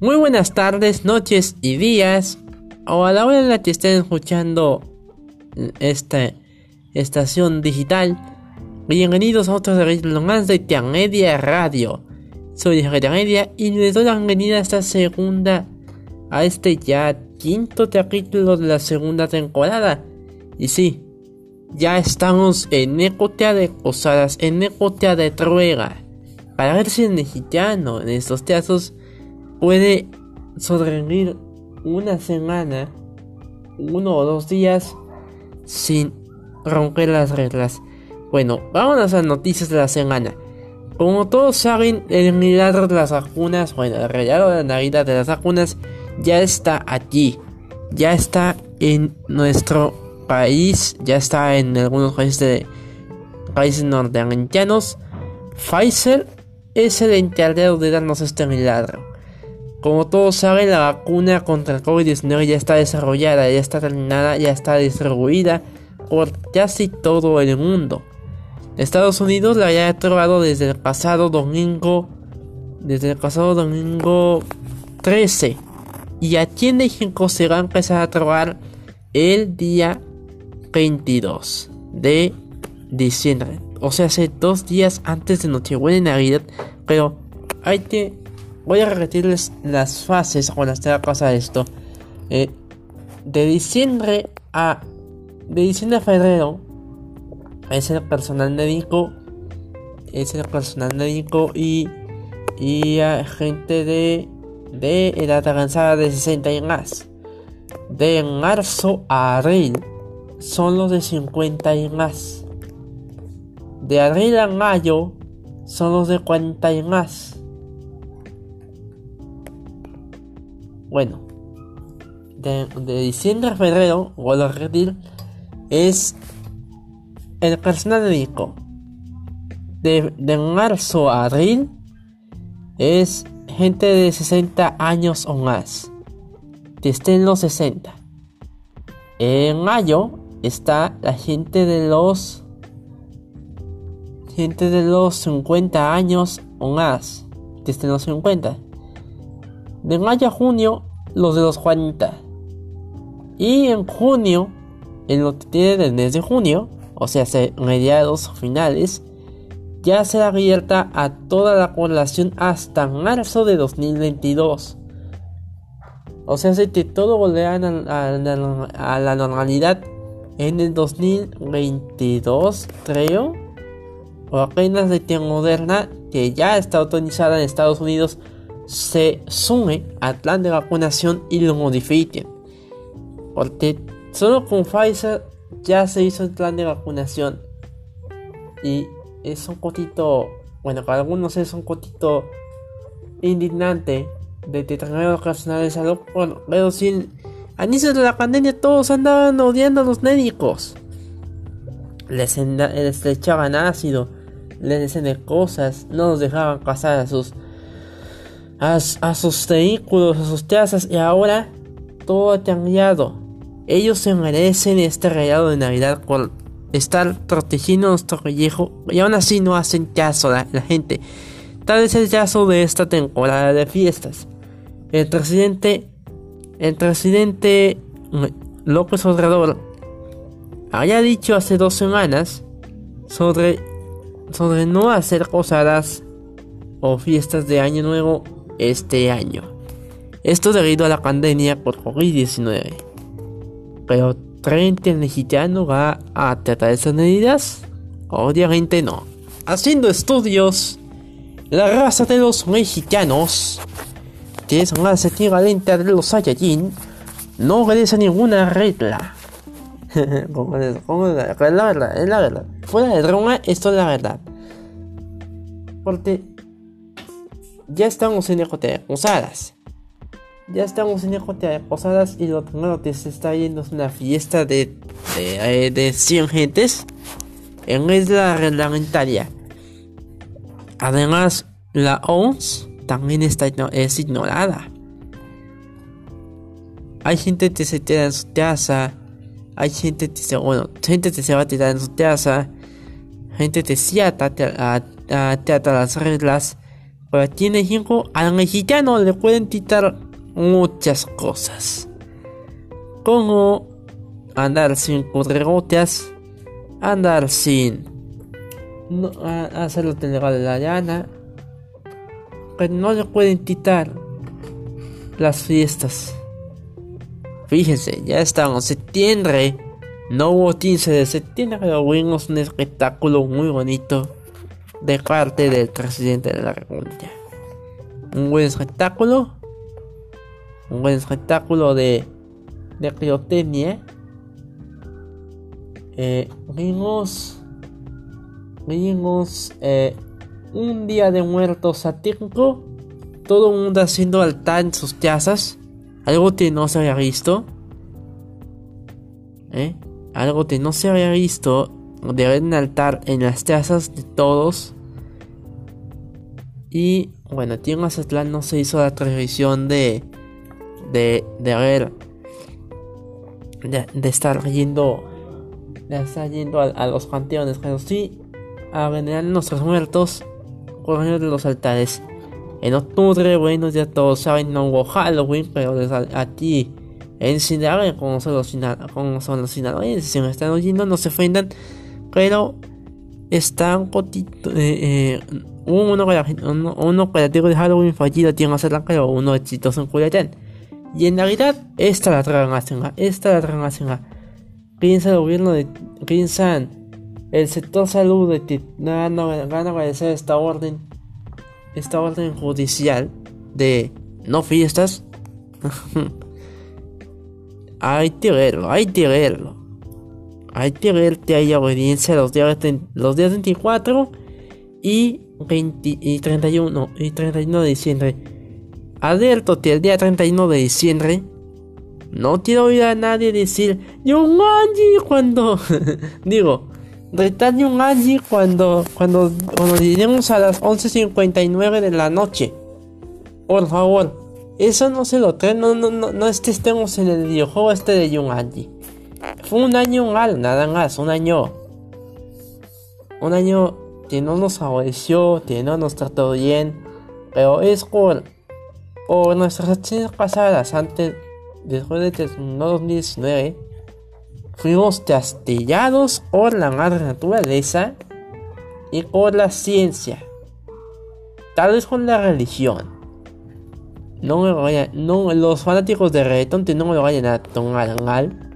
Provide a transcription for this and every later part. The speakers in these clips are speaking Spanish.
Muy buenas tardes, noches y días, o a la hora en la que estén escuchando esta estación digital. Bienvenidos a otro capítulo más de Tianedia Radio. Soy Tianedia y les doy la bienvenida a esta segunda, a este ya quinto capítulo de la segunda temporada. Y sí, ya estamos en Ecotea de Posadas, en Ecotea de Truega. Para ver si el mexicano en estos casos puede sobrevivir una semana, uno o dos días sin romper las reglas. Bueno, vamos a las noticias de la semana. Como todos saben, el milagro de las vacunas, bueno, el regalo de la Navidad de las vacunas ya está aquí. Ya está en nuestro país, ya está en algunos países, de, países norteamericanos. Pfizer es el encargado de darnos este milagro. Como todos saben, la vacuna contra el COVID-19 ya está desarrollada, ya está terminada, ya está distribuida por casi todo el mundo. Estados Unidos la había aprobado desde el pasado domingo, desde el pasado domingo 13. Y aquí en México se va a empezar a probar el día 22 de diciembre. O sea, hace dos días antes de Nochebuena y Navidad. Pero hay que voy a repetirles las fases cuando esté a pasar esto. Eh, de diciembre a. De diciembre a febrero. Es el personal médico. Es el personal médico y. Y gente de. De edad avanzada de 60 y más. De marzo a abril. Son los de 50 y más. De abril a mayo. Son los de 40 y más Bueno, de, diciembre a febrero, vuelvo a repetir, es el personal médico. De, de marzo a abril es gente de 60 años o más. En los 60. En mayo está la gente de los gente de los 50 años o más. En los 50 de mayo a junio los de los 40. Y en junio, en lo que tiene del mes de junio, o sea, mediados finales, ya será abierta a toda la población hasta marzo de 2022. O sea, que todo volverá a, la normalidad en el 2022, creo. O apenas de que Moderna, que ya está autorizada en Estados Unidos se sume al plan de vacunación y lo modifiquen. Porque solo con Pfizer ya se hizo el plan de vacunación. Y es un cotito, bueno, para algunos es un cotito indignante de Determinado ocasional de salud. Bueno, pero si al inicio de la pandemia todos andaban odiando a los médicos. Les, les echaban ácido, les decían cosas, no los dejaban pasar a sus a, sus vehículos, a sus casas y ahora todo ha cambiado. Ellos se merecen este regalo de Navidad por estar protegiendo nuestro pellejo y aún así no hacen caso a la, gente. Tal es el caso de esta temporada de fiestas. El presidente, el presidente López Obrador había dicho hace dos semanas sobre, sobre no hacer posadas o fiestas de Año Nuevo este año. Esto debido a la pandemia por COVID-19. Pero ¿Trent el mexicano va a tratar esas medidas? Obviamente no. Haciendo estudios, la raza de los mexicanos, que es más equivalente a de los Saiyajin, no obedece ninguna regla. como, es, la, verdad, es la verdad. Fuera de broma, esto es la verdad. Porque ya estamos en EJT Posadas. Ya estamos en EJT Posadas y lo primero que se está yendo es una fiesta de, de, de 100 gentes en isla reglamentaria. Además, la OMS también está, es ignorada. Hay gente que se queda en su casa. Hay gente que se, bueno, gente que se va a tirar en su casa. Gente que sí atata, a, las reglas Pero tiene 5, al mexicano le pueden quitar muchas cosas. Como andar sin cuadrigotas, andar sin no, hacerlo legal de la llana, pero no le pueden quitar las fiestas. Fíjense, ya estamos en septiembre. No hubo 15 de septiembre, pero un espectáculo muy bonito de parte del presidente de la República. Un buen espectáculo. Un buen espectáculo de, de criotecnia. Eh, vimos. Vimos eh, un día de muertos satírico. Todo el mundo haciendo altar en sus casas. Algo que no se había visto. ¿Eh? Algo que no se había visto de haber un altar en las casas de todos. Y bueno, aquí en Mazatlán no se hizo la tradición de. de. de haber. de, estar yendo. de estar yendo a, los panteones, pero sí a venerar a nuestros muertos por de los altares. En octubre, bueno, ya todos saben, no hubo Halloween, pero aquí en Sinaloa, como son los, como son los sinaloenses, si me están oyendo, no se ofendan, pero están cotito, eh, eh, uno, uno, uno operativo de Halloween fallido tiene que ser pero uno exitoso en Culiacán. Y en realidad, esta la tragan a esta la tragan a Piensa el gobierno de. Piensan el sector salud de que van a agradecer esta orden. Esta orden judicial de no fiestas. hay que verlo, hay que verlo. Hay que ver que haya obediencia los días, los días 24 y, 20, y 31 y 31 de diciembre. Advierto el día 31 de diciembre no quiero oír a nadie decir Angie cuando digo un Angie cuando cuando cuando lleguemos a las 11.59 de la noche. Por favor, eso no se lo traen, no, no, no, no estemos en el videojuego este de Angie. Fue un año mal, nada más, un año. Un año que no nos favoreció, que no nos trató bien. Pero es por, por nuestras acciones pasadas, antes, después de 2019, fuimos castigados por la madre naturaleza y por la ciencia. Tal vez con la religión. No me vayan, no, los fanáticos de reggaeton no me vayan a tomar mal.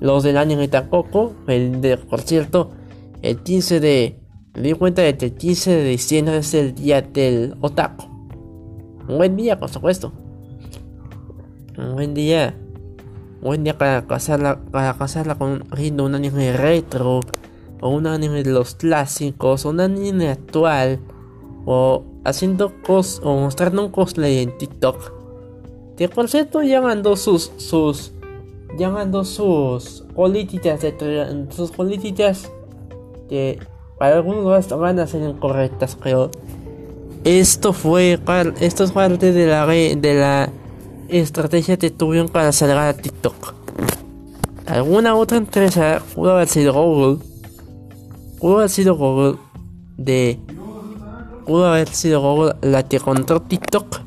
Los del anime tampoco. El de, por cierto, el 15 de. Me di cuenta de que el 15 de diciembre es el día del otaku. Un buen día, por supuesto. Un buen día. Un buen día para casarla, para casarla con un anime retro. O un anime de los clásicos. O un anime actual. O haciendo cos o mostrando un cosplay en TikTok. Que por cierto llamando sus sus llamando sus políticas de sus políticas que para algunos van a ser incorrectas creo. Esto fue esto es parte de la de la estrategia que tuvieron para salir a TikTok. Alguna otra empresa pudo haber sido Google pudo haber sido Google de pudo haber sido Google la que controló TikTok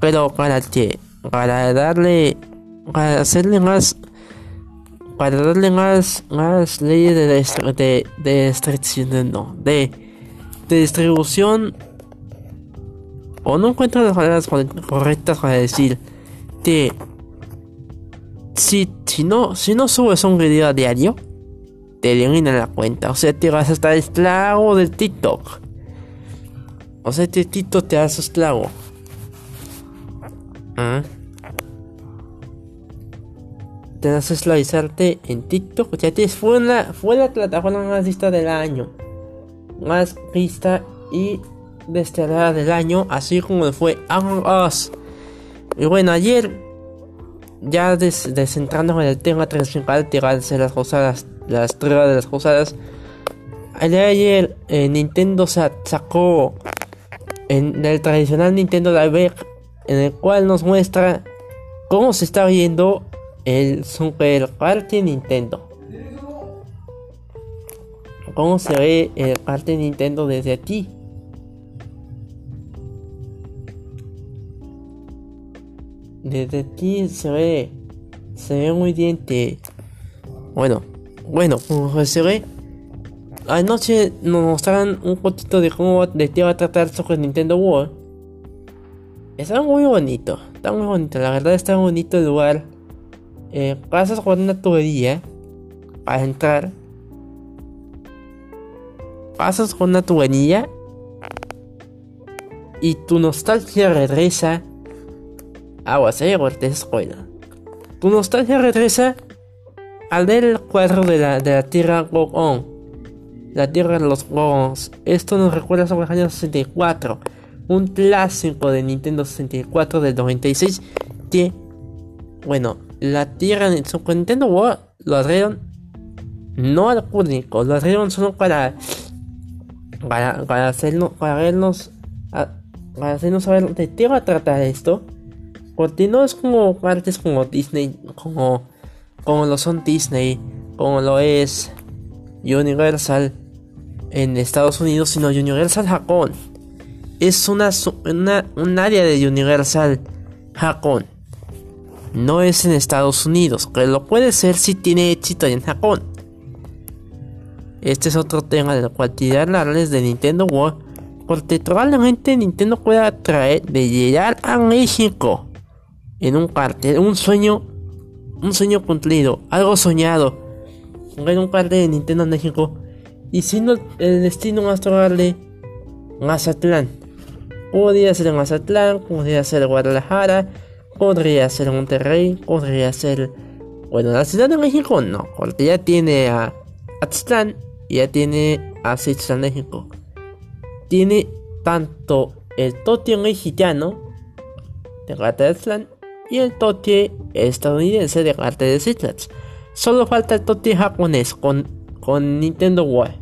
pero para que para darle para hacerle más para darle más más leyes de de, de de, de distribución o no encuentro las palabras correctas para decir que si, si no si no subes un video a diario te eliminan la cuenta. O sea te vas a estar esclavo del TikTok. O sea este TikTok te hace esclavo. ¿Ah? Te esclavizarte en TikTok. Ya te fue la, fue la plataforma más vista del año. Más vista y descargada del año. Así como fue Among Us. Y bueno, ayer. Ya des, descentrando en el tema principal. Tirarse las cosas. Las tres de las cosas. Ayer, eh, Nintendo sacó. En el tradicional Nintendo Live en el cual nos muestra cómo se está viendo el Super Kart Nintendo. ¿Cómo se ve el Kart Nintendo desde aquí? Desde aquí se ve, se ve muy diente. Bueno, bueno, como se ve, anoche nos mostraron un poquito de cómo de qué va a tratar Super Nintendo World. Está muy bonito, está muy bonito, la verdad está bonito el lugar. Eh, pasas con una tubería para entrar. Pasas con una tubería y tu nostalgia regresa. Aguas, eh, te spoiler. Tu nostalgia regresa al ver el cuadro de la, de la tierra Gogon. La tierra de los Gogons. Esto nos recuerda sobre el año 64. Un clásico de Nintendo 64 del 96. Que, bueno, la tierra en Super Nintendo World lo abrieron no al público, lo abrieron solo para para, para hacernos para vernos para hacernos saber de qué va a tratar esto. Porque no es como partes como Disney, como, como lo son Disney, como lo es Universal en Estados Unidos, sino Universal Japón. Es una, una un área de Universal Japón. No es en Estados Unidos, que lo puede ser si tiene éxito en Japón. Este es otro tema de cual hablarles de Nintendo World porque probablemente Nintendo pueda traer de llegar a México en un cartel, un sueño, un sueño cumplido, algo soñado. En un cartel de Nintendo en México y siendo el destino más probable Mazatlán. Podría ser Mazatlán, podría ser Guadalajara, podría ser Monterrey, podría ser. Bueno, la Ciudad de México no, porque ya tiene a Atztlán y ya tiene a Citlán México tiene tanto el totie mexicano de Island y el totie estadounidense de Garter Islands. Solo falta el totie japonés con, con Nintendo World.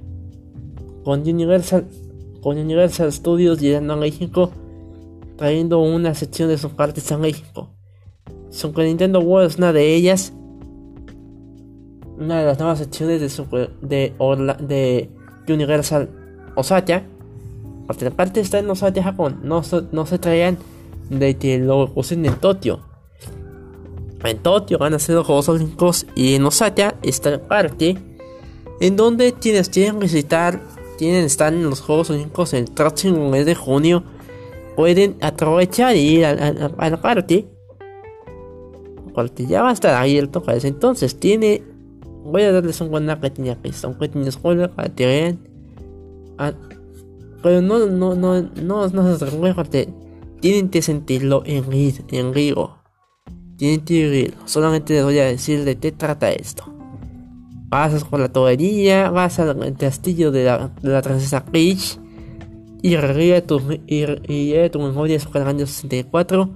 Con Universal, con Universal Studios llegando a México, trayendo una sección de sus partes a México. Con Nintendo World es una de ellas. Una de las nuevas secciones de, de, de Universal Osaka otra parte está en de Japón, no, no se traían de que lo usen en Tokio. En Tokio van a ser los Juegos Olímpicos y en Osaka está el parque en donde quienes quieren visitar, tienen estar en los Juegos Olímpicos el próximo mes de junio, pueden aprovechar y ir al, al, parque. Porque ya va a estar abierto para ese entonces. Tiene. Voy a darles un buen pequeña pista, un pequeño spoiler para que vean. Pero no, no, no, no, no se recuerde. Tienen que sentirlo en, en Rigo. Tienen que vivirlo. Solamente les voy a decir de qué trata esto. Pasas por la tubería, vas al castillo de la, de la Peach y revive tu, y, y tu memoria sobre el año 64.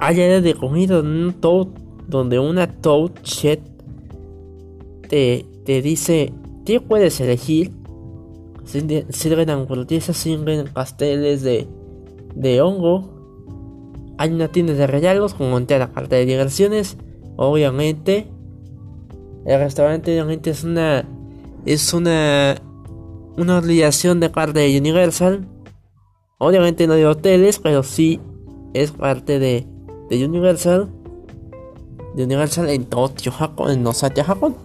Hay área de comida un Toad, donde una Toad te, te dice qué puedes elegir sirven hamburguesas, sirven pasteles de, de hongo. Hay una tienda de regalos con la carta de diversiones. Obviamente, el restaurante obviamente es una es una una obligación de parte de Universal. Obviamente no de hoteles, pero sí es parte de, de Universal. De Universal en Tokio, Japón, en Osaka, Japón.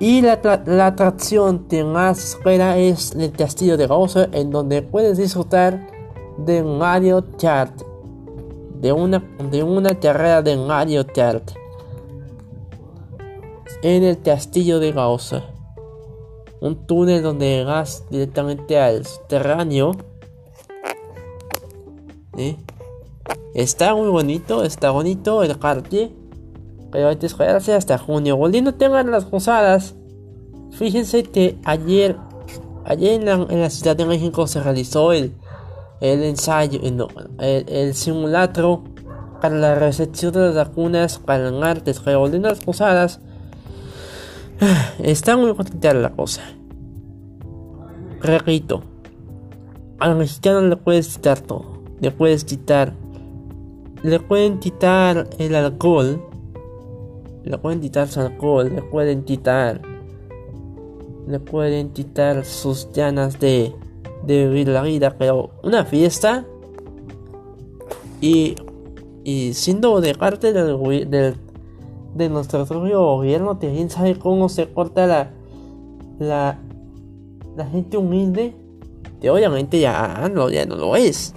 Y la, atracción que más espera es el castillo de Bowser, en donde puedes disfrutar de Mario Kart. De una, de una carrera de Mario Kart. En el castillo de Bowser. Un túnel donde vas directamente al subterráneo. Está muy bonito, está bonito el parque. Pero hay que esperarse hasta junio. Volviendo tengan las posadas. Fíjense que ayer, ayer en la, Ciudad de México se realizó el, el ensayo, el, el, simulacro para la recepción de las vacunas para el martes. Pero volviendo las posadas. Está muy contenta la cosa. Repito, al mexicano le puedes quitar todo. Le puedes quitar. Le pueden quitar el alcohol le pueden quitar su alcohol, le pueden quitar, le pueden quitar sus ganas de, de vivir la vida, pero una fiesta y y siendo de parte del, del de nuestro propio gobierno, también sabe cómo se corta la, la, gente humilde, que obviamente ya no, ya no lo es.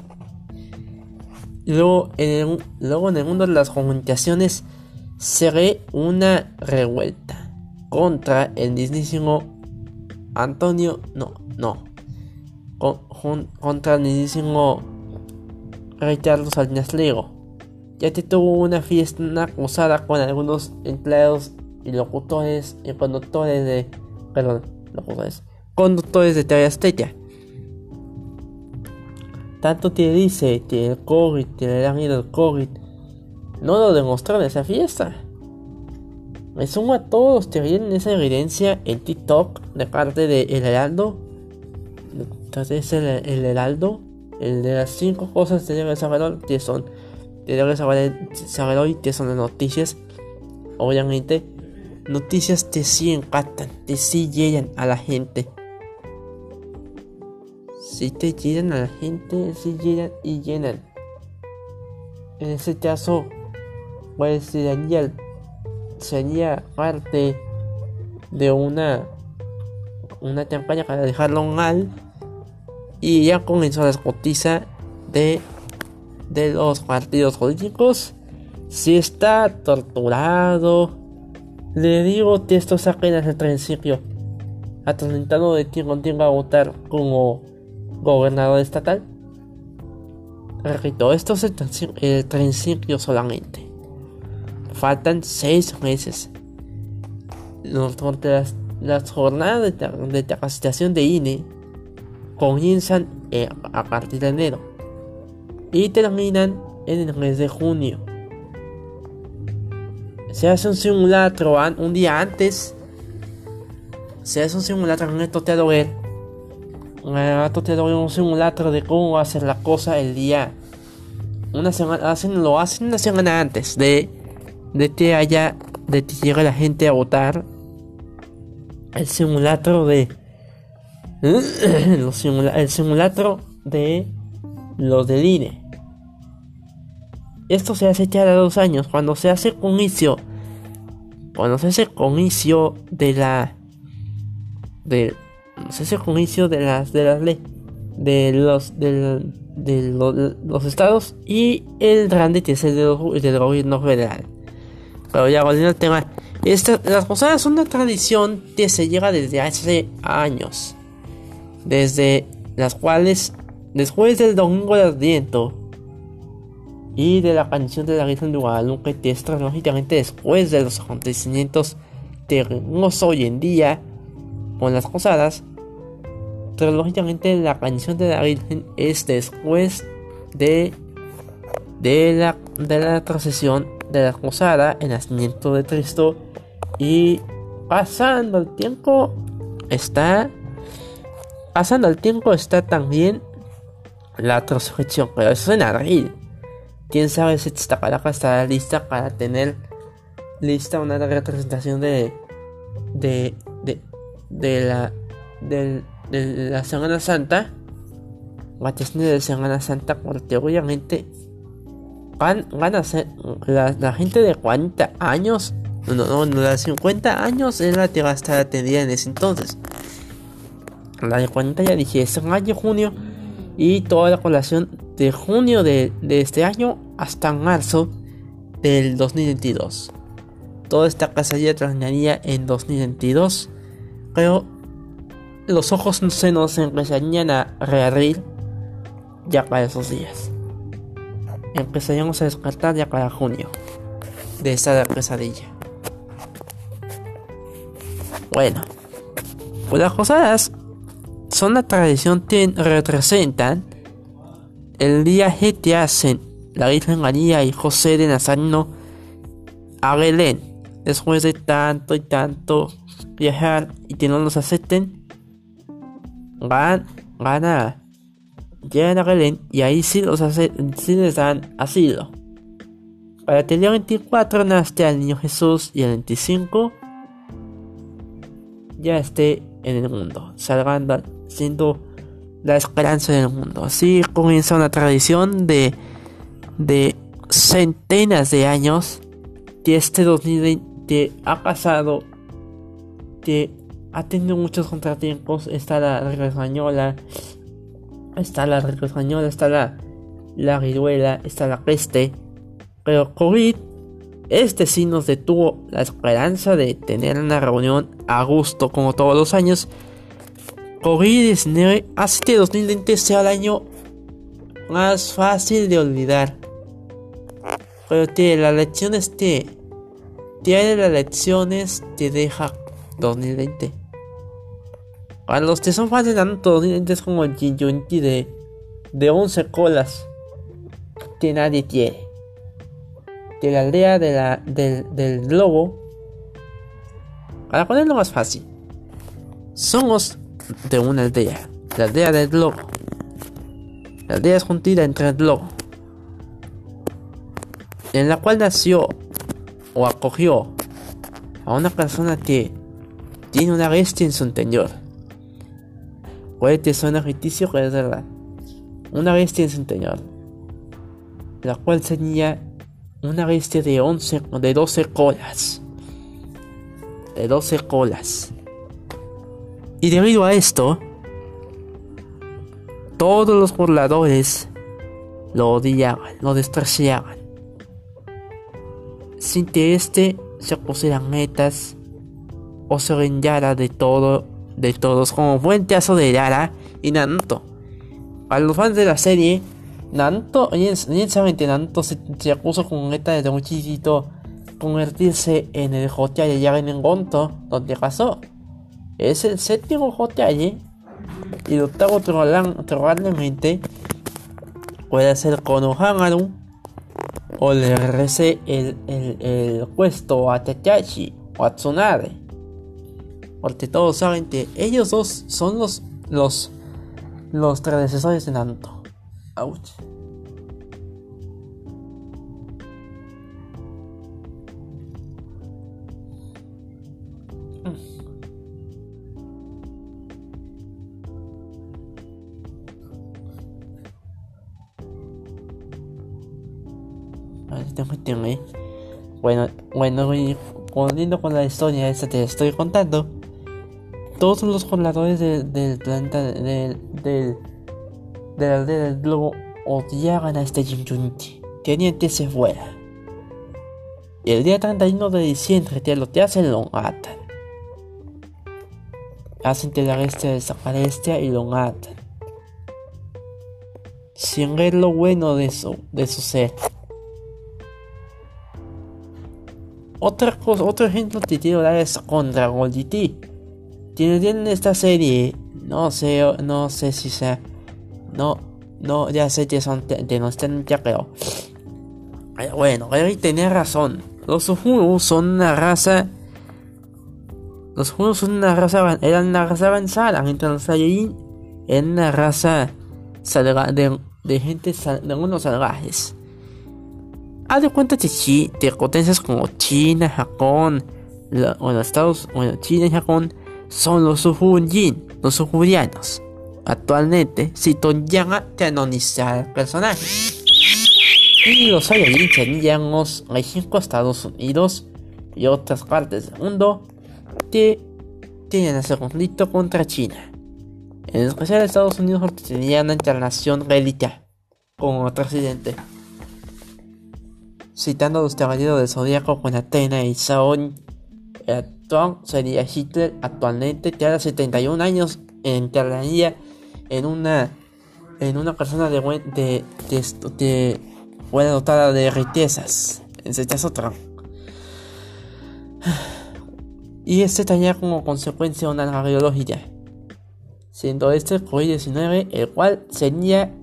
Luego en, el, luego en el mundo de las comunicaciones se ve una revuelta contra el mismísimo Antonio, no, no, contra el mismísimo Ricardo Salinas Lego ya que tuvo una fiesta acusada con algunos empleados y locutores y conductores de. Perdón, locutores. Conductores de TV Tanto te dice que el COVID, que le han ido el COVID, no lo demostró en esa fiesta. Me sumo a todos que vienen esa evidencia en TikTok de parte de El Heraldo. Entonces el, el Heraldo, el de las cinco cosas que debe saber que son de saber, saber hoy que son las noticias. Obviamente, noticias que sí impactan, que sí llegan a la gente. Si te llegan a la gente, si llegan y llenan. En ese caso, pues sería, sería parte de una una campaña para dejarlo mal y ya comenzó la escotiza de de los partidos políticos, si está torturado, le digo que esto es apenas el principio. Atentado de quien contiene a votar como gobernador estatal. Repito, esto es el principio solamente. Faltan seis meses. Los, las, jornadas de, capacitación de INE comienzan a partir de enero y terminan en el mes de junio. Se hace un simulacro un día antes. Se hace un simulacro en. En el toteador un simulacro de cómo va a ser la cosa el día. Una semana, hacen, lo hacen una semana antes de, de que haya, de que llegue la gente a votar. El simulacro de. el simulacro de los del INE. Esto se hace cada dos años. Cuando se hace inicio Cuando se hace inicio de la. De. Se hace inicio de las. De las leyes. De los. De, de los, estados. Y el grande que es el del, gobierno federal. Pero ya volviendo al tema. Esta, las posadas son una tradición que se llega desde hace años. Desde las cuales. Después del domingo de Adviento y de la canción de la Virgen de Guadalupe que es lógicamente después de los acontecimientos tenemos hoy en día con las posadas lógicamente la canción de la Virgen es después de de la de la procesión de la posada el nacimiento de Cristo y pasando el tiempo está pasando el tiempo está también la resurrección pero eso es en abril quién sabe si Iztapalapa estará lista para tener lista una representación de de de, de la de, de, la Semana Santa vacaciones de Semana Santa porque obviamente van, van a ser la, gente de 40 años no no no la de 50 años es la que va a estar atendida en ese entonces. La de 40 ya dije es mayo junio y toda la colación de junio de, este año hasta marzo del 2022. Toda esta cacería terminaría en 2022, pero los ojos se nos empezarían a reabrir ya para esos días. Empezaríamos a descartar ya para junio de esta pesadilla. Bueno, pues las cosas son la tradición que representan el día que hacen la Virgen María y José de Nazareno a Belén después de tanto y tanto viajar y que no los acepten van, van a llegan a Belén y ahí sí los hace, sí les dan asilo. Para el día 24 nace al niño Jesús y el 25 ya esté en el mundo salvando siendo la esperanza del mundo. Así comienza una tradición de, de centenas de años que este 2020 ha pasado, que ha tenido muchos contratiempos. Está la regla española, está la regla española, está la, la viruela, está la peste. Pero COVID, este sí nos detuvo la esperanza de tener una reunión a gusto como todos los años. COVID-19 hace que 2020 sea el año más fácil de olvidar. Pero que la lección esté. Tiene las lecciones te deja 2020. Para los que son fans de Naruto, 2020 es como el Jinjunti de, de 11 colas que nadie quiere. De la aldea de la, del, del globo. Para ponerlo más fácil. Somos de una aldea. La aldea del globo. La aldea es juntida entre el globo. En la cual nació o acogió a una persona que tiene una bestia en su interior. Puede que suene ficticio, pero es verdad. Una bestia en su interior. La cual tenía una bestia de 11 de 12 colas. De 12 colas. Y debido a esto, todos los burladores lo odiaban, lo despreciaban. Sin que éste se pusieran metas o se vendiera de todo, de todos, como el caso de Yara y Naruto. A los fans de la serie, Naruto, inicialmente Naruto se, se puso con meta desde un chiquito convertirse en el Hokage Yaren en Gonto, donde pasó. Es el séptimo Hokage y el octavo probablemente puede ser Konohamaru o le regrese el, el, el puesto a Takashi o a Tsunade. Porque todos saben que ellos dos son los los los predecesores de Naruto. Ouch. Volviendo con la historia esta te estoy contando. Todos los pobladores del planeta del, del, de la aldea del globo odiaban a este Jinjunchi. Querían que se fuera. Y el día 31 de diciembre te lo te hacen lo matan. Hacen que la bestia desaparezca y lo matan. Sin ver lo bueno de su, de su ser. Otra cosa, otro ejemplo que quiero dar es con Dragon GT. Tienen esta serie, no sé, no sé si sea, no, no, ya sé que son de nostalgia, pero bueno, Eric tenía razón. Los Uhuru son una raza, los Uhuru son una raza, eran una raza avanzada, mientras los Saiyajin eran una raza de, de gente, de unos salvajes. Haz de cuenta que sí, de potencias como China, Japón, o los Estados bueno, China y Japón son los Sujunjin, los Sujurianos. Actualmente, si Yanga canonizar el personaje. Y los Saiyajin serían los Estados Unidos y otras partes del mundo que tienen ese conflicto contra China. En especial Estados Unidos porque tenían una internación bélica como presidente citando a los caballeros del zodiaco con Atena y. El actual sería Hitler actualmente, que hace 71 años entraría en una en una persona de, de, de, de buena dotada de riquezas. En este caso Trump. Y este tenía como consecuencia una radiología. Siendo este el COVID-19, el cual sería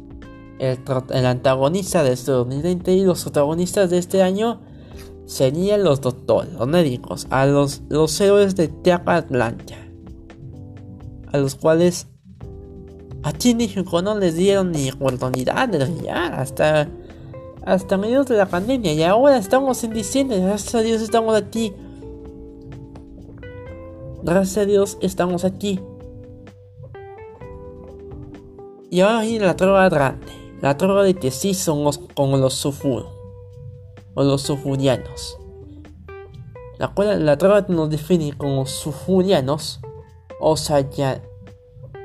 el, antagonista de este 2020 y los protagonistas de este año serían los doctores, los médicos, a los, héroes de Tierra Atlanta, a los cuales a Chini no les dieron ni oportunidad de brillar hasta, hasta mediados de la pandemia y ahora estamos en diciembre, gracias a Dios estamos aquí. Gracias a Dios estamos aquí. Y ahora viene la trova grande. La torre de que sí son los, como los Sufuro. o los sulfurianos. La cual la traba nos define como sulfurianos o sayanos.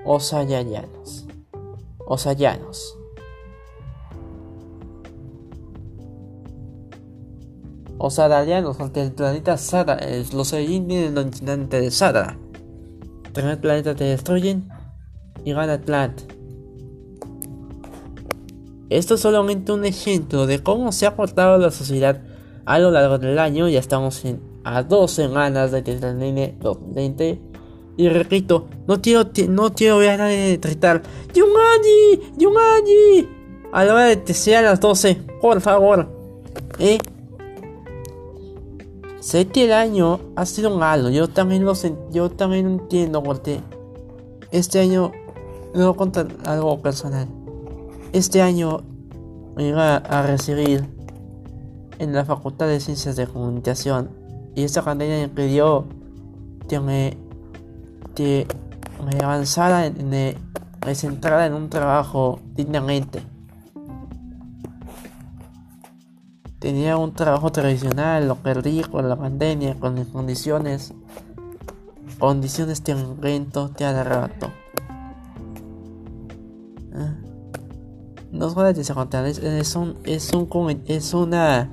O sayanos. O sayanos. O sadarianos, ante el planeta Sada, los Saiyajin vienen del continente de Sadara. El planeta te destruyen y gana Atlant. Esto es solamente un ejemplo de cómo se ha portado la sociedad a lo largo del año. Ya estamos a dos semanas de termine 2020. Y repito, no quiero, no quiero ver a nadie gritar ¡Yungani! A la hora de que sean las 12, por favor. ¿Eh? Sé que el año ha sido malo, yo también lo yo también entiendo porque este año, a contar algo personal. Este año iba a recibir en la Facultad de Ciencias de Comunicación y esta academia me pidió que que avanzara, en, me centrara en un trabajo dignamente. Tenía un trabajo tradicional, lo perdí con la pandemia, con las condiciones, condiciones de evento de rato. No es de contar, es, un, es un, es una,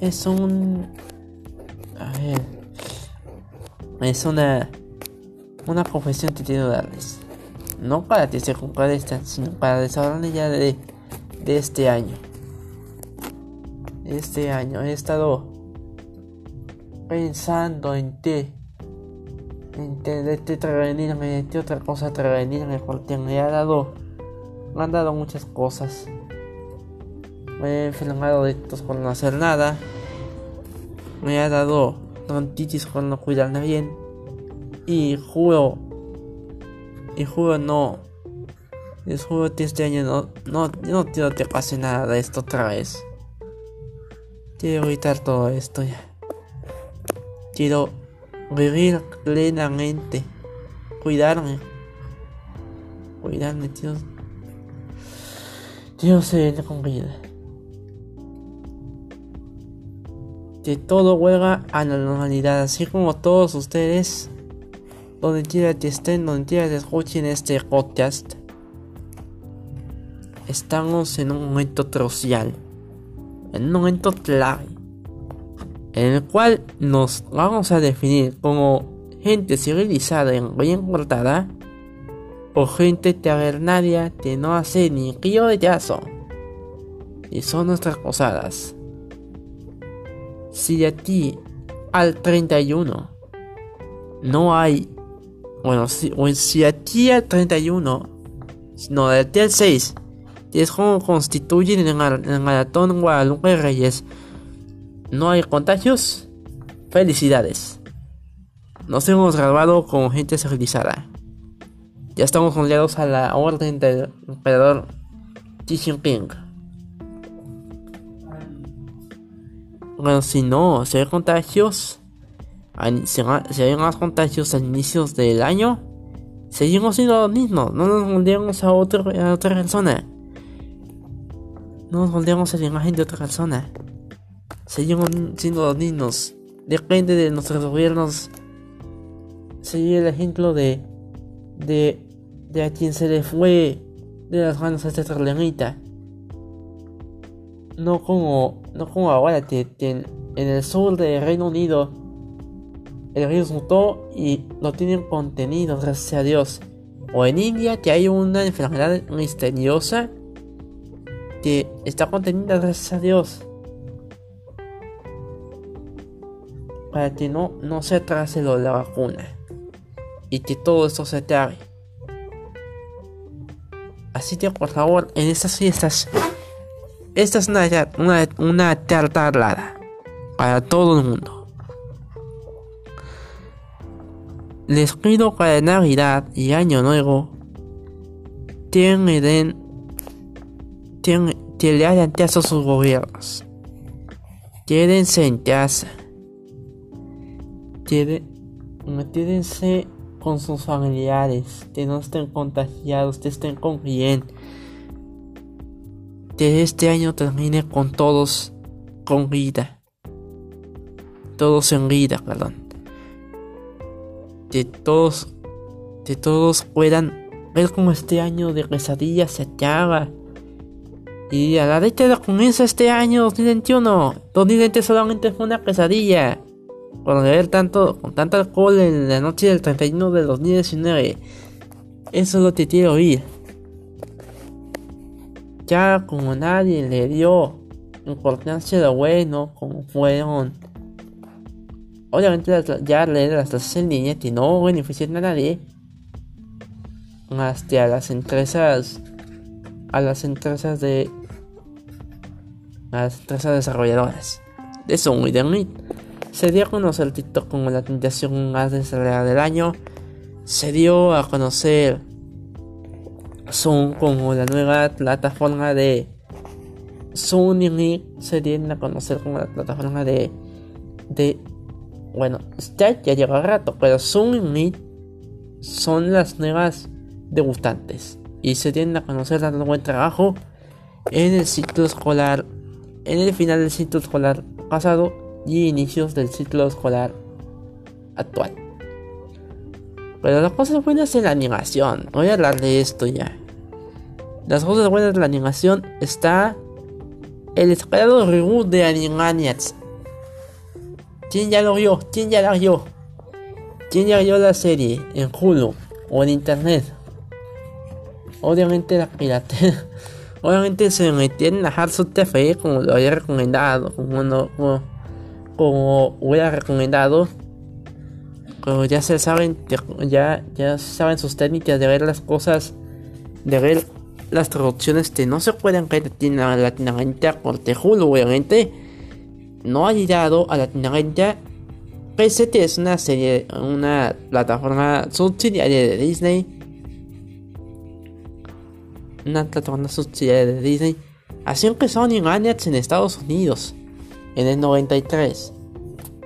es un, a ver, es una, una profesión darles. No para que se esta, sino para desarrollar ya de, de este año este año he estado pensando en ti. En travenirme, de otra cosa travenirme, porque me ha dado, me han dado muchas cosas. Me he enfermado de estos por no hacer nada. Me ha dado bronquitis por no cuidarme bien. Y juro, y juro no, y juro que este año no, no, no quiero que pase nada de esto otra vez. Quiero evitar todo esto ya. Quiero vivir plenamente. Cuidarme. Cuidarme, Dios. Dios se viene con vida. Que todo vuelva a la normalidad, así como todos ustedes, donde quiera que estén, donde quiera que escuchen este podcast, estamos en un momento crucial en un momento clave, en el cual nos vamos a definir como gente civilizada y bien cortada, o gente tabernaria que no hace ni río de yazo. Y son nuestras posadas. Si de ti al 31 no hay. Bueno, si, o si a ti al 31, no, de ti al 6 es como constituyen en el maratón Guadalupe Reyes. No hay contagios. Felicidades. Nos hemos grabado con gente civilizada. Ya estamos aliados a la orden del emperador Xi Jinping. Bueno, si no, si hay contagios, si hay más contagios al inicio del año, seguimos siendo los mismos, no nos volvemos a, a otra persona. No nos volvemos a la imagen de otra persona. Seguimos siendo los niños. Depende de nuestros gobiernos seguir el ejemplo de, de, de a quien se le fue de las manos a esta problemita. No como, no como ahora que, en el sur del Reino Unido el virus mutó y no tienen contenido, gracias a Dios. O en India que hay una enfermedad misteriosa que está contenida gracias a Dios. Para que no, no se atrase la vacuna. Y que todo esto se acabe. Así que por favor, en estas fiestas, esta es una, una, una para todo el mundo. Les pido para Navidad y Año Nuevo tienen que le hagan caso a sus gobiernos. Quédense en casa. Quédense con sus familiares. Que no estén contagiados, que estén con. Que este año termine con todos con vida. Todos en vida, perdón. De todos, de todos puedan ver como este año de pesadilla se acaba. Y a la década comienza este año 2021. 2020 solamente fue una pesadilla. Por beber tanto, con tanto alcohol en la noche del 31 de 2019. Eso es lo que quiero oír. Ya como nadie le dio importancia de bueno, como fueron. Obviamente ya leer las clases en línea que no benefician a nadie. Hasta a las empresas. A las empresas de. A las empresas desarrolladoras. De Zoom y de. Se dio a conocer TikTok como la tentación más desarrollada del año. Se dio a conocer Zoom como la nueva plataforma de Zoom y se dieron a conocer como la plataforma de de bueno, Skype ya lleva rato, pero Zoom y son las nuevas debutantes. Y se tienden a conocer dando buen trabajo en el ciclo escolar, en el final del ciclo escolar pasado y inicios del ciclo escolar actual. Pero las cosas buenas en la animación. Voy a hablar de esto ya. Las cosas buenas de la animación está el esperado reboot de Animaniacs. ¿Quién ya lo vio? ¿Quién ya la vio? ¿Quién ya vio la serie en Hulu o en internet? Obviamente la piratería. Obviamente se metieron a Hardsuit TV como lo había recomendado, como no, como, como hubiera recomendado pero ya se saben, ya, ya saben sus técnicas de ver las cosas, de ver las traducciones que no se pueden ver latinoamérica porque Hulu obviamente no ha llegado a pese que es una serie, una plataforma subsidiaria de Disney. Una plataforma subsidiaria de Disney. Así empezó Animaniacs en Estados Unidos en el 93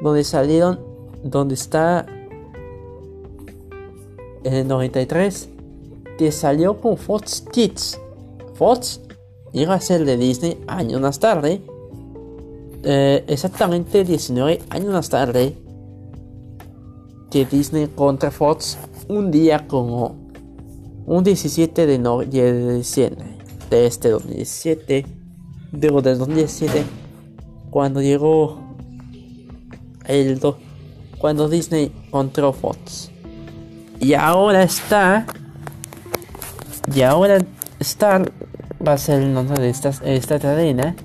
donde salieron donde está en el 93 que salió con Fox Kids. Fox llega a ser de Disney años más tarde. Eh, exactamente 19 años más tarde que Disney contra Fox un día como un 17 de, diciembre de este 2017 digo del 2017 cuando llegó el cuando Disney contra Fox y ahora está. Y ahora Star va a ser el nombre de esta, esta cadena.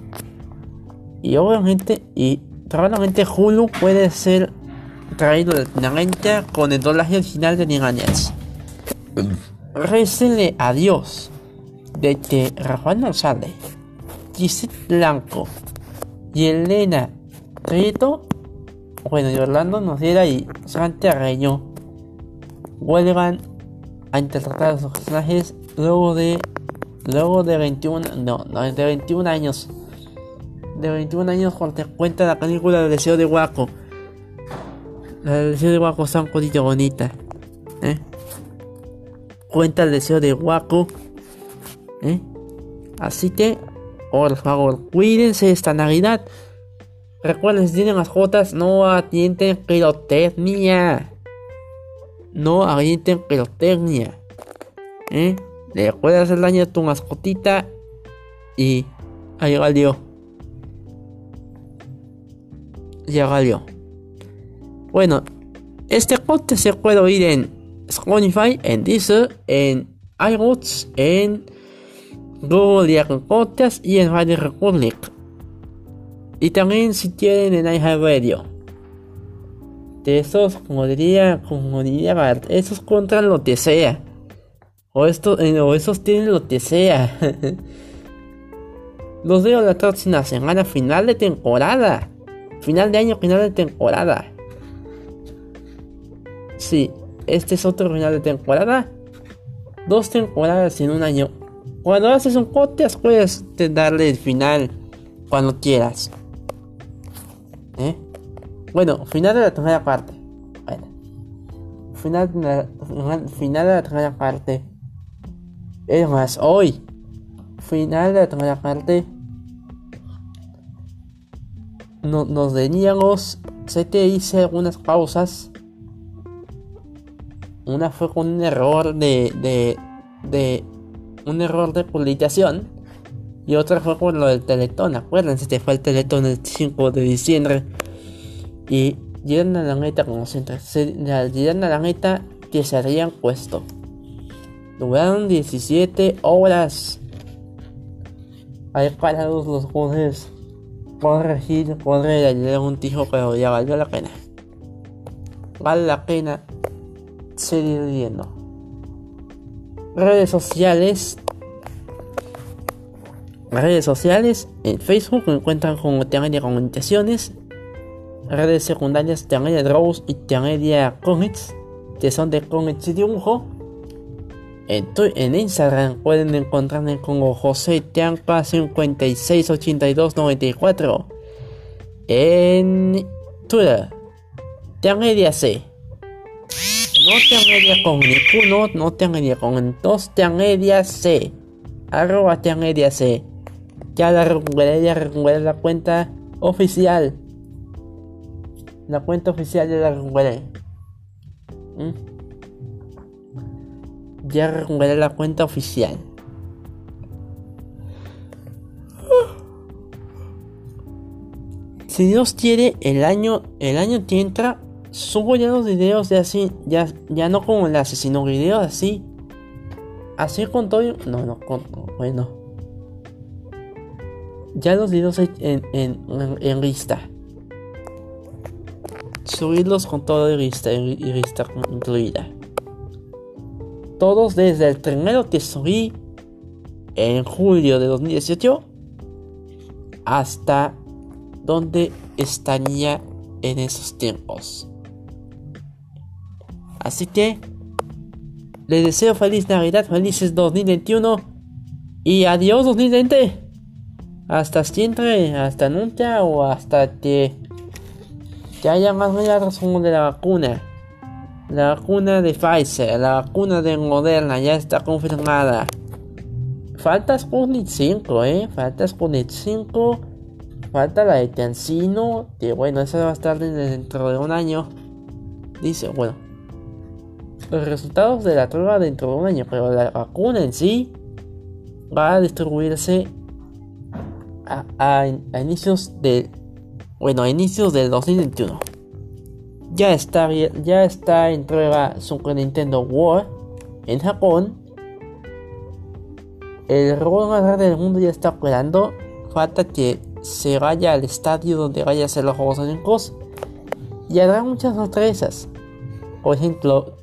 Y obviamente, y probablemente Hulu puede ser traído de con el doblaje original de Nigañas. Récele a Dios de que Rafael González, Gisette Blanco y Elena Rito, bueno, y Orlando nos diera y Santiago vuelvan a interpretar a sus personajes luego de luego de 21 no, no de 21 años de 21 años cuando cuenta la película del deseo de Waco la del deseo de Waco está un poquito bonita ¿eh? cuenta el deseo de Waco ¿eh? así que por favor cuídense esta navidad recuerden si tienen mascotas no atienden pirotecnia no avienten pirotecnia. ¿Eh? Le puede hacer daño a tu mascotita y ahí valió. Ya valió. Bueno, este podcast se puede oír en Spotify, en Deezer, en iRoots, en Google Podcast y en Radio Republic. Y también si quieren en iHeartRadio de esos, como diría, como esos contra lo que sea. O, esto, eh, o esos tienen lo que sea. Los veo la próxima semana, final de temporada. Final de año, final de temporada. Sí, este es otro final de temporada. Dos temporadas en un año. Cuando haces un podcast puedes darle el final cuando quieras. ¿Eh? Bueno, final de la tercera parte. Final de la, final de la tercera parte. Es más, hoy. Final de la tercera parte. no, nos teníamos, se te hice algunas pausas. Una fue con un error de, de, de un error de publicación. Y otra fue con lo del Teletón. Acuérdense, te fue el Teletón el 5 de diciembre. Y llegan a la meta como siempre. Llegan a la meta que se habían puesto. Duraron 17 horas. Hay parados los jueces. Corregir, correr, le un tijo, pero ya valió la pena. Vale la pena seguir viendo. Redes sociales. Redes sociales. En Facebook me encuentran con de Comunicaciones. Redes secundarias de Draws y de Comics. Que son de cómics y dibujo. En, Instagram pueden encontrarme como José Tianca 568294. En Twitter, Tiangedia C. No Tiangedia con ninguno, no Tiangedia con dos Tiangedia C. Arroba Tiangedia C. Ya la recuperé, ya recuperé la cuenta oficial. La cuenta oficial ya la recuperé. ¿Mm? ya recuperé la cuenta oficial. Si Dios quiere, el año, el año que entra, subo ya los videos de así, ya, ya no como el asesino, videos así. Así con todo. No, no, con. Bueno. Ya los videos en, en, en, lista. Subirlos con todo de lista, y lista incluida todos desde el primero que subí en julio de 2018 hasta donde estaría en esos tiempos. Así que les deseo feliz Navidad, felices 2021 y adiós 2020. Hasta siempre, hasta nunca o hasta que, que haya más milagros como de la vacuna. La vacuna de Pfizer, la vacuna de Moderna ya está confirmada. Falta Sputnik 5, eh. Falta Sputnik 5. Falta la de Cancino. Que bueno, esa va a estar dentro de un año. Dice, bueno. Los resultados de la prueba dentro de un año. Pero la vacuna en sí va a distribuirse a, inicios de. Bueno, inicios del 2021 ya está, ya está en prueba Super Nintendo World en Japón. El robot más grande del mundo ya está operando. Falta que se vaya al estadio donde vaya a hacer los Juegos Olímpicos. Y habrá muchas sorpresas. Por ejemplo,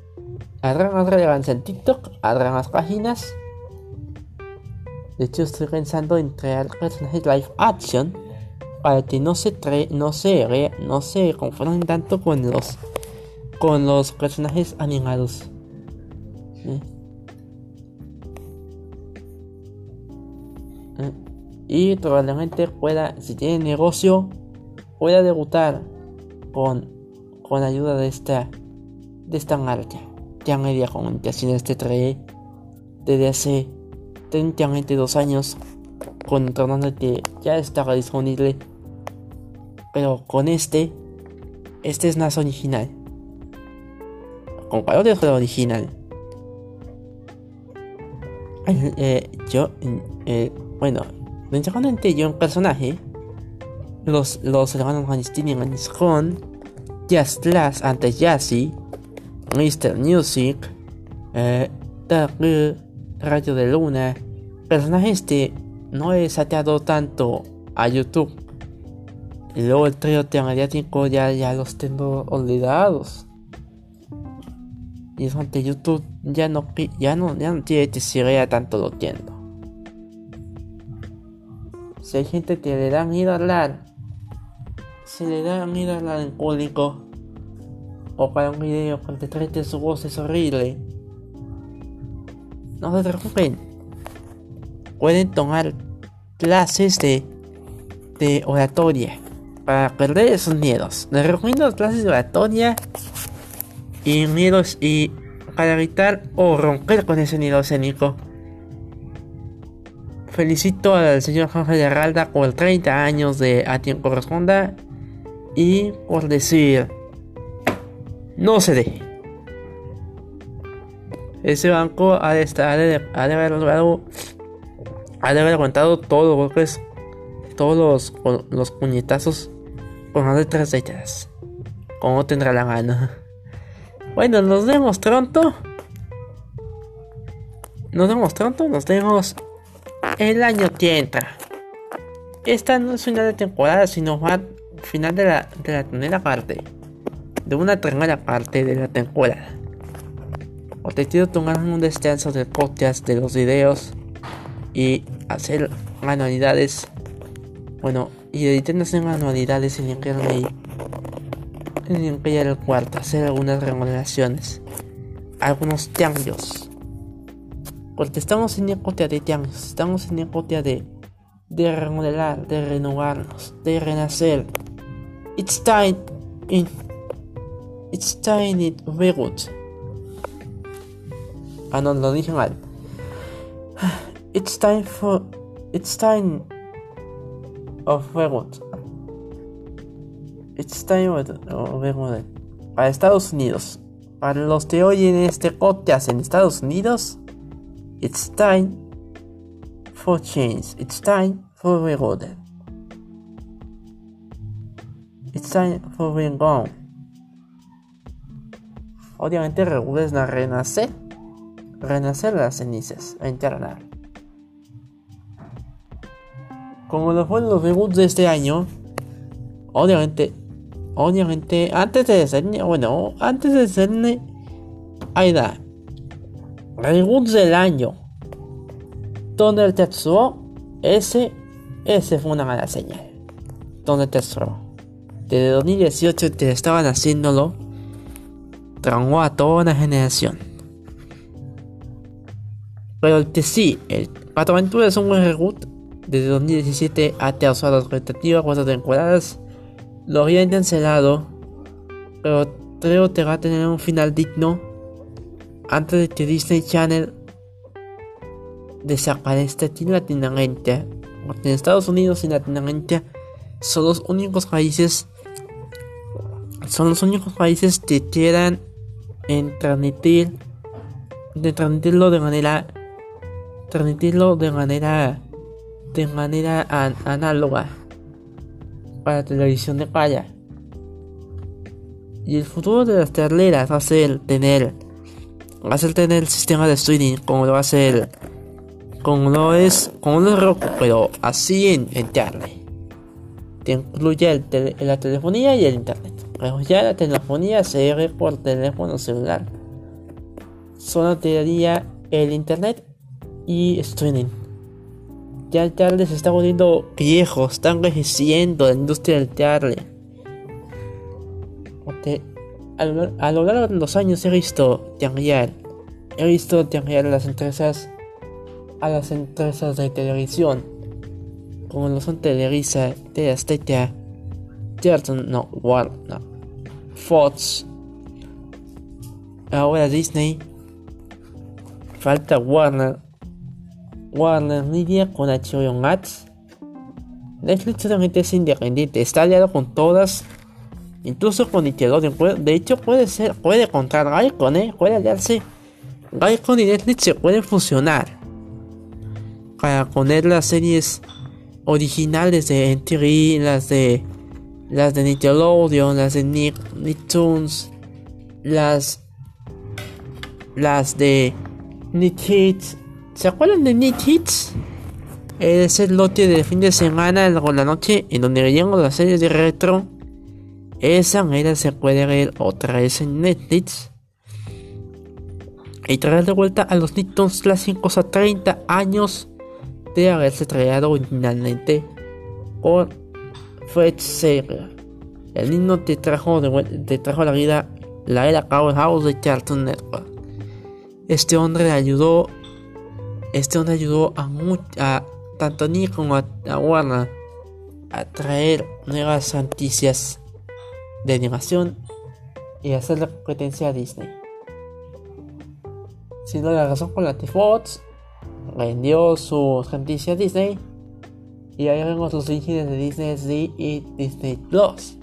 habrá más relevancia en TikTok, habrá más páginas. De hecho, estoy pensando en crear personajes live action para que no se no se no se confundan tanto con los con los personajes animados. Y probablemente pueda, si tiene negocio, pueda debutar con, con ayuda de esta de esta marca. Ya media comunicaciones te trae desde hace 32 años con internet que ya estaba disponible pero con este, este es más original. ¿Con cuál otro juego original? Eh, yo, eh, bueno, principalmente yo un personaje. Los, los hermanos palestinianos con Just Last antes Yassi, Mr. Music, eh, Dark Radio de Luna. Personajes que no he sateado tanto a YouTube y luego el trío mediático ya, ya los tengo olvidados. Y es que YouTube ya no, ya no, ya no tiene que seguir tanto lo tiendo. Si hay gente que le da miedo hablar, si le da miedo hablar en público, o para un video cuando trate su voz es horrible, no se preocupen. Pueden tomar clases de, de oratoria para perder esos miedos. Les recomiendo las clases de oratoria y miedos y para evitar o romper con ese miedo escénico. Felicito al señor Jorge de Arralda por 30 años de A quien corresponda. y por decir, no se dé. Ese banco ha de estar, ha de, haber logrado, ha de haber aguantado todos los golpes, todos los, los puñetazos por más de tres. Como tendrá la gana. Bueno, nos vemos pronto. Nos vemos pronto, nos vemos el año que entra. Esta no es final de temporada, sino final de la, de la primera parte. De una primera parte de la temporada. Os quiero tomar un descanso de podcast de los videos y hacer manualidades. Bueno, y editar hacer manualidades en internet en limpiar el cuarto, hacer algunas remodelaciones, algunos cambios porque estamos en época de cambios, estamos en época de, de remodelar, de renovarnos, de renacer. It's time in It's time in reboot. Ah, no, lo dije mal. It's time for. It's time of reboot. It's time of reboot. Para Estados Unidos. Para los que oyen este podcast en Estados Unidos. It's time for change. It's time for reorder. It's time for being gone. Obviamente es renacer. Renacer las cenizas. Enterrar. Como lo fueron los reboots de este año. Obviamente. Obviamente. Antes de ser. Bueno. Antes de ser. Ahí da. Reboots del año. Donde el Tetsuo, ese, ese fue una mala señal. Donde Tetsuo. Desde 2018 te estaban haciéndolo. Traumó a toda una generación. Pero el sí, el Pato Aventura es un buen reboot. Desde 2017 ha causado expectativas cuatro temporadas. Lo habían cancelado. Pero creo que va a tener un final digno antes de que Disney Channel desaparezca en Latinoamérica, porque en Estados Unidos y Latinoamérica son los únicos países son los únicos países que quieran en transmitir de transmitirlo de manera transmitirlo de manera de manera análoga para televisión de paya y el futuro de las charleras va a ser tener va a ser tener el sistema de streaming como lo va a ser como lo es como lo es Roku pero así en, internet te incluye el la telefonía y el internet ya la telefonía se ve por teléfono celular. Solo te daría el internet y streaming. Ya el tarde se está volviendo viejo está envejeciendo la industria del tarde a lo, largo de los años he visto cambiar, he visto cambiar a las empresas, a las empresas de televisión, como lo son Televisa, Azteca, Cartoon, no, Warner, no, Fox, ahora Disney, falta Warner, Warner Media con HBO Max. Netflix solamente es independiente, está aliado con todas incluso con Nickelodeon. De hecho, puede ser, puede contar Gaikon, ¿eh? Puede aliarse. Gaikon y Netflix se pueden fusionar para poner las series originales de NTV, las de las de Nickelodeon, las de Nick, Nicktoons, las las de Nick Hits. ¿Se acuerdan de Nick Hits? Es el lote de fin de semana o la noche en donde veíamos las series de retro esa manera se puede ver otra vez en Netflix. Y traer de vuelta a los Nicktoons clásicos a 30 años de haberse traído originalmente por Sager. El niño te trajo, de, trajo a la vida la era Powerhouse de Cartoon Network. Este hombre ayudó, este hombre ayudó a, a tanto Nick como a, a Warner a traer nuevas noticias de animación y hacer la competencia a Disney. Siendo la razón por la que Fox vendió su franquicia a Disney y ahí vemos los orígenes de Disney y Disney Plus.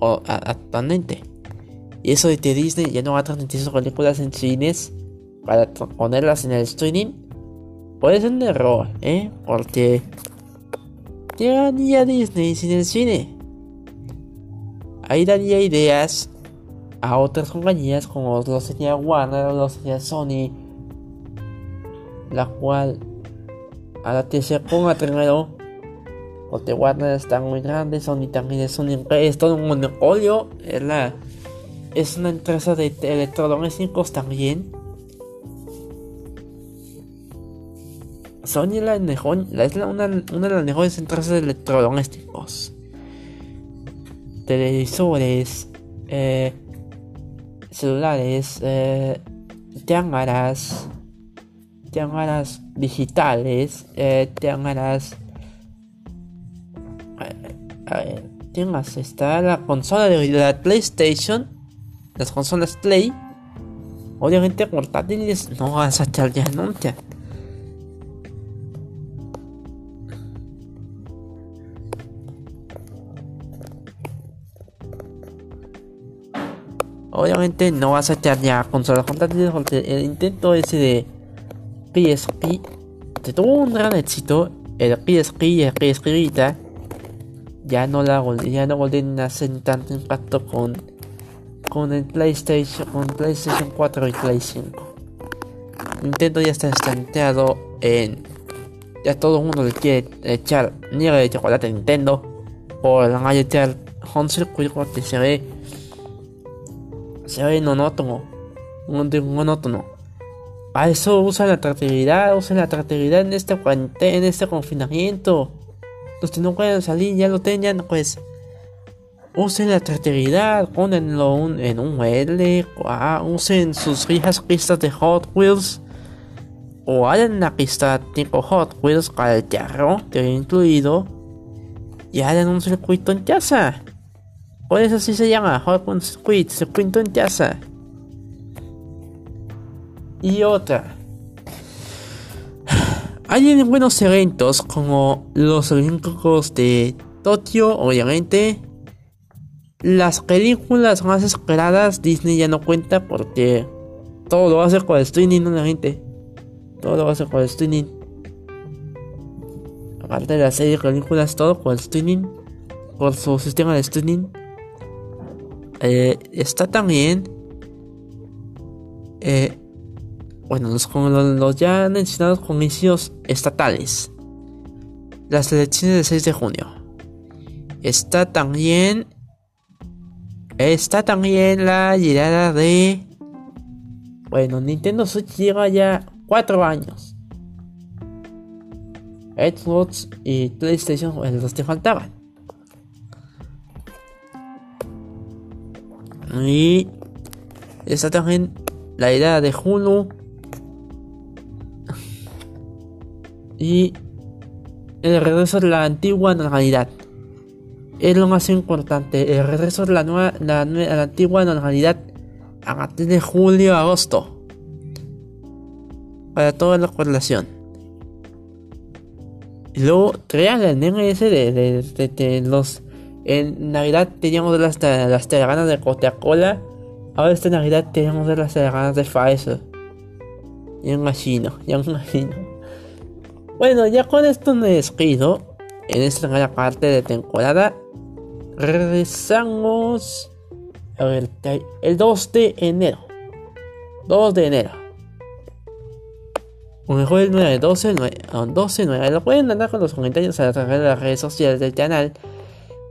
actualmente. Y eso de que Disney ya no va a transmitir sus películas en cines para ponerlas en el streaming puede ser un error, ¿eh? Porque ya Disney sin el cine. Ahí daría ideas a otras compañías como lo sería Warner o lo sería Sony, la cual a la que se ponga primero porque Warner está muy grande, Sony también es un es todo un monopolio, es la es una empresa de electrodomésticos también. Sony la es una, una de las mejores empresas de electrodomésticos. Televisores, eh, celulares, eh, cámaras, digitales, eh. Eh, ¿Qué más? Está la consola de la PlayStation las consolas Play, obviamente portátiles no vas a echar ya nunca. Obviamente no vas a echar ya consolas portátiles porque el intento ese de PSP se tuvo un gran éxito. El PSP y el PSP ya no la ya no vuelven a hacer tanto impacto con con el PlayStation, con PlayStation 4 y Play 5. Nintendo ya está estanteado en. Ya todo el mundo le quiere echar nieve de chocolate a Nintendo. O le van a echar Home Circuit que se ve. Se ve monótono. Monótono. A eso usa la atractividad, usa la atractividad en este en este confinamiento. Los que no pueden salir ya lo tengan, pues usen la atractividad, ponenlo en un mueble, usen sus hijas pistas de Hot Wheels o hagan una pista tipo Hot Wheels para el carro que incluido y hagan un circuito en casa. Por eso así se llama Hot Wheels Circuit, circuito en casa. Y otra. Hay buenos eventos como los Olímpicos de Tokio, obviamente las películas más esperadas Disney ya no cuenta porque todo lo hace con el streaming, gente. Todo lo hace con el streaming. Aparte de la serie películas, todo con el streaming. Por su sistema de streaming. Eh, está también. Eh, bueno, los, los, ya mencionados comicios estatales. Las elecciones del 6 de junio. Está también Está también la llegada de... Bueno, Nintendo Switch lleva ya 4 años. Xbox y PlayStation, los te faltaban. Y está también la idea de Hulu. Y el regreso de la antigua normalidad es lo más importante. El regreso de la, nueva, la, la antigua normalidad a partir de julio agosto. Para toda la población. Y luego crean el NS de, de, los. En Navidad teníamos las, las de Coca-Cola. Ahora esta Navidad tenemos las telaranas de Pfizer. Ya imagino, ya imagino. Bueno, ya con esto me despido. En esta primera parte de temporada regresamos a ver, el 2 de enero. 2 de enero. Mejor el 9, 12, 9, 12, 9. Lo pueden andar con los comentarios a través de las redes sociales del canal.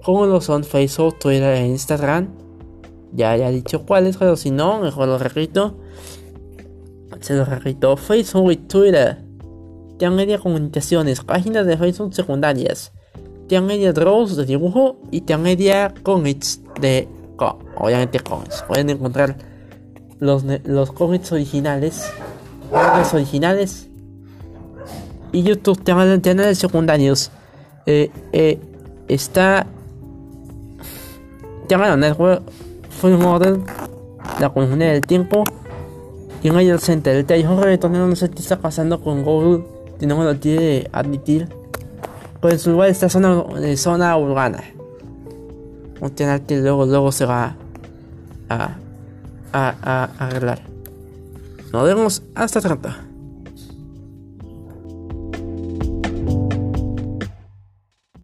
Como lo son Facebook, Twitter e Instagram. Ya he dicho cuáles, pero si no, mejor lo repito. Se lo repito. Facebook y Twitter. Tienen media comunicaciones. Páginas de Facebook secundarias media Draws de dibujo y media Comics de. Obviamente comics. Pueden encontrar los, los cómics originales. Los originales. Y YouTube canales secundarios. Eh, eh, está. Llamado Network Full Model. La comunidad del tiempo. Y en el Center. El Tejo Reggaetonero no sé qué está pasando con Google no me lo quiere admitir, pues su lugar está zona, en zona urbana. Un canal que luego, luego se va a, a, a, a arreglar. Nos vemos hasta pronto.